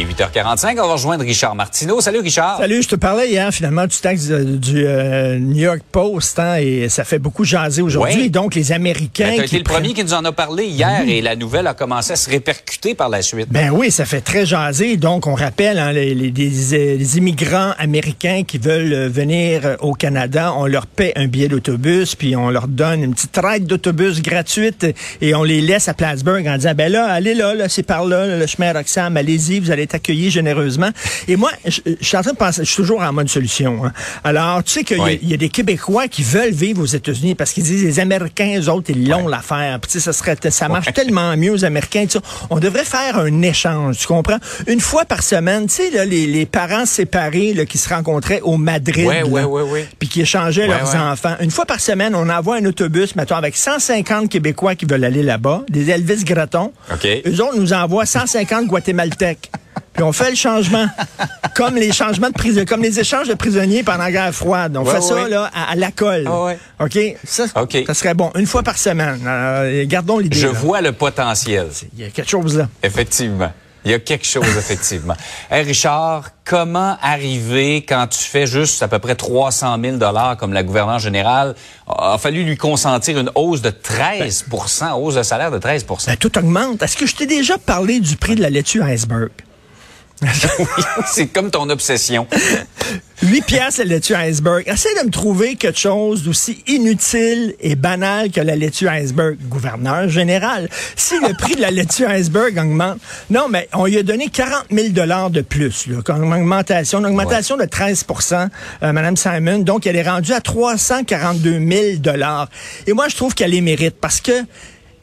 Il est 8h45, on va rejoindre Richard Martineau. Salut Richard. Salut, je te parlais hier finalement du texte du euh, New York Post hein, et ça fait beaucoup jaser aujourd'hui. Oui. Donc les Américains. Ben, tu le prennent- premier qui nous en a parlé hier et la nouvelle a commencé à se répercuter par la suite. Ben oui, ça fait très jaser. Donc, on rappelle hein, les, les- les immigrants américains qui veulent euh, venir euh, au Canada, on leur paie un billet d'autobus, puis on leur donne une petite ride d'autobus gratuite et on les laisse à Plattsburgh en disant, ben là, allez là, là c'est par là, là, le chemin Roxham, allez-y, vous allez accueillis généreusement. Et moi, je, je suis en train de penser, je suis toujours en mode solution. hein. Alors, tu sais qu'il y a- Oui. il y, a des Québécois qui veulent vivre aux États-Unis parce qu'ils disent, les Américains, eux autres, ils l'ont l'affaire. Puis tu sais, ça serait, ça marche tellement mieux aux Américains. tu sais. On devrait faire un échange, tu comprends? Une fois par semaine, tu sais, là, les, les parents séparés là, qui se rencontraient au Madrid. Puis qui échangeaient leurs enfants. Une fois par semaine, on envoie un autobus, mettons, avec 150 Québécois qui veulent aller là-bas, des Elvis Gratton. OK. Eux autres nous envoient 150 Guatémaltèques. Puis on fait le changement. comme les changements de prisonniers, comme les échanges de prisonniers pendant la guerre froide. On Ouais, fait ça, là, à, à la colle. Ah ouais. OK? Ça, OK. ça serait bon. Une fois par semaine. Euh, gardons l'idée. Je là. vois le potentiel. Il y a quelque chose là. Effectivement. Il y a quelque chose, effectivement. Hey Richard, comment arriver quand tu fais juste à peu près 300 000 dollars comme la gouverneure générale a a fallu lui consentir une hausse de 13% hausse de salaire de 13% Ben, tout augmente. Est-ce que je t'ai déjà parlé du prix de la laitue iceberg? C'est comme ton obsession. 8 piastres la laitue iceberg. Essaye de me trouver quelque chose d'aussi inutile et banal que la laitue iceberg. Gouverneur général, si le prix de la laitue iceberg augmente, non, mais on lui a donné 40 000 dollars de plus, là, comme augmentation, une augmentation de 13% euh, Madame Simon. Donc, elle est rendue à 342 000 dollars. Et moi, je trouve qu'elle les mérite parce que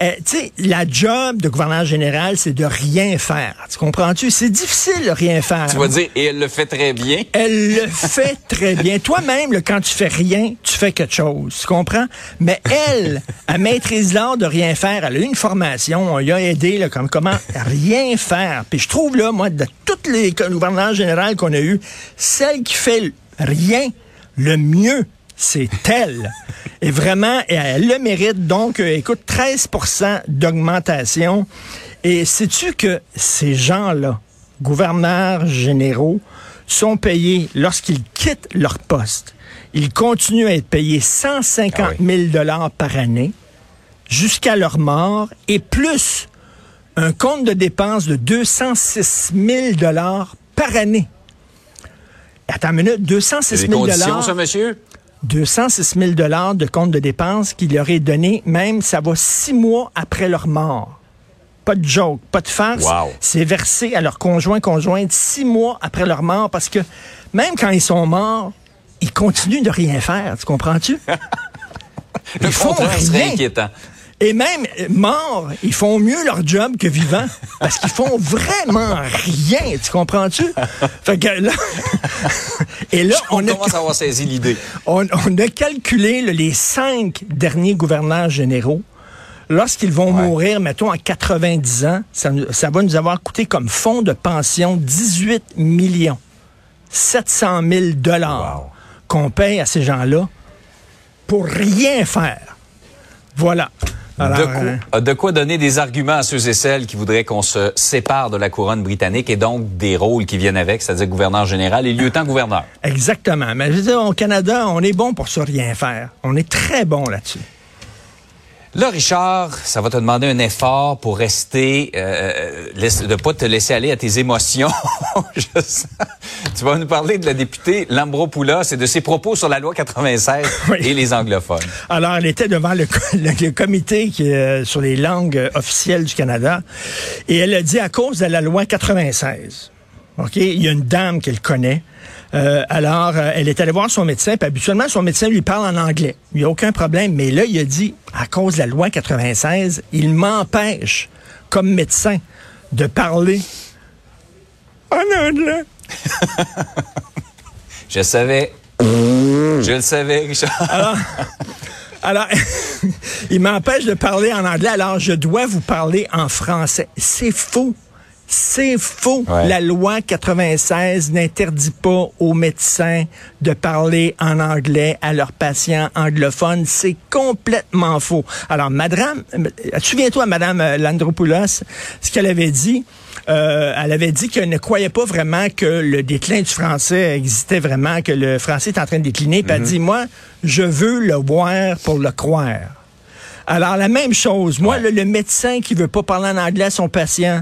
euh, tu sais, la job de gouverneur général, c'est de rien faire. Tu comprends-tu? C'est difficile de rien faire. Tu vas dire, et elle le fait très bien. Elle le fait très bien. Toi-même, quand tu fais rien, tu fais quelque chose. Tu comprends? Mais elle, elle maîtrise l'art de rien faire. Elle a eu une formation. On lui a aidé, là, comme comment rien faire. Puis je trouve, là, moi, de toutes les gouverneurs générales qu'on a eues, celle qui fait rien le mieux, c'est elle. Et vraiment, elle le mérite. Donc, euh, écoute, 13% d'augmentation. Et sais-tu que ces gens-là, gouverneurs généraux, sont payés lorsqu'ils quittent leur poste? Ils continuent à être payés 150 Ah oui. 000 dollars par année jusqu'à leur mort et plus un compte de dépenses de 206 000 dollars par année. Attends une minute, 206 C'est 000 des conditions, dollars. ça, monsieur? 206 000 dollars de compte de dépenses qui leur est donné, même ça va six mois après leur mort. Pas de joke, pas de farce. Wow. C'est versé à leur conjoint, conjointe six mois après leur mort parce que même quand ils sont morts, ils continuent de rien faire. Tu comprends-tu? Le Ils font rien. Et même euh, morts, ils font mieux leur job que vivants. Parce qu'ils font vraiment rien. Tu comprends-tu? Fait que là. Et là, On, on a. commence à avoir saisi l'idée. On, on a calculé là, les cinq derniers gouverneurs généraux. Lorsqu'ils vont Ouais. mourir, mettons, à 90 ans, ça, va nous avoir coûté comme fonds de pension 18 millions 700 000 dollars Wow. qu'on paye à ces gens-là pour rien faire. Voilà. De, quoi, euh, de quoi donner des arguments à ceux et celles qui voudraient qu'on se sépare de la couronne britannique et donc des rôles qui viennent avec, c'est-à-dire gouverneur général et lieutenant-gouverneur? exactement. Mais je veux dire, au Canada, on est bon pour ça rien faire. On est très bon là-dessus. Là, Richard, ça va te demander un effort pour rester, euh, laisse- de pas te laisser aller à tes émotions. Je sens. Tu vas nous parler de la députée Lambropoulos et de ses propos sur la loi 96 Oui. et les anglophones. Alors, elle était devant le, co- le- le comité qui, euh, sur les langues euh, officielles du Canada et elle a dit à cause de la loi 96. OK, il y a une dame qu'elle connaît. Euh, alors, euh, elle est allée voir son médecin, puis habituellement, son médecin lui parle en anglais. Il n'y a aucun problème. Mais là, il a dit, à cause de la loi 96, il m'empêche, comme médecin, de parler en anglais. Je savais. Je le savais, Richard. Alors, il m'empêche de parler en anglais, alors je dois vous parler en français. C'est faux. C'est faux. Ouais. La loi 96 n'interdit pas aux médecins de parler en anglais à leurs patients anglophones. C'est complètement faux. Alors, madame, euh, souviens-toi, madame euh, Landropoulos, ce qu'elle avait dit. Euh, elle avait dit qu'elle ne croyait pas vraiment que le déclin du français existait vraiment, que le français est en train de décliner. Puis elle dit, moi, je veux le voir pour le croire. Alors, la même chose. Moi, Ouais. le, le médecin qui veut pas parler en anglais à son patient,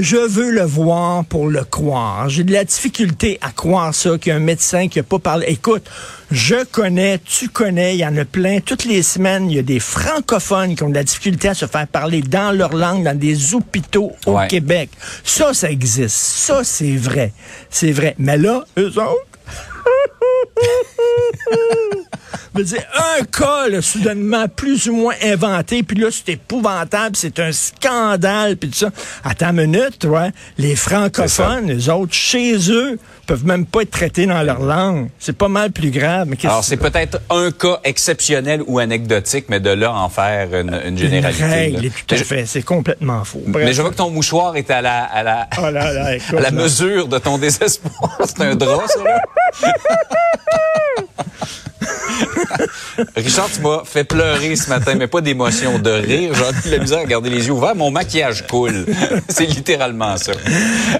je veux le voir pour le croire. J'ai de la difficulté à croire ça, qu'il y a un médecin qui n'a pas parlé. Écoute, je connais, tu connais, il y en a plein. Toutes les semaines, il y a des francophones qui ont de la difficulté à se faire parler dans leur langue, dans des hôpitaux au Ouais. Québec. Ça, ça existe. Ça, c'est vrai. C'est vrai. Mais là, eux autres, Je veux dire, un cas, là, soudainement, plus ou moins inventé, puis là, c'est épouvantable, c'est un scandale, puis tout ça. Attends une minute, ouais. Les francophones, les autres, chez eux, peuvent même pas être traités dans leur langue. C'est pas mal plus grave. Mais Alors, c'est peut-être un cas exceptionnel ou anecdotique, mais de là en faire une, une une généralité. règle, là. tout à fait. C'est complètement faux. Bref. Mais je vois que ton mouchoir est à la, à la, Oh là là, écoute, à la mesure de ton désespoir. C'est un drap, ça, là. Richard, tu m'as fait pleurer ce matin, mais pas d'émotion, de rire. J'ai eu la misère à garder les yeux ouverts. Mon maquillage coule. C'est littéralement ça.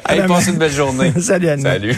Madame- passe une belle journée. Salut, Anne. Salut.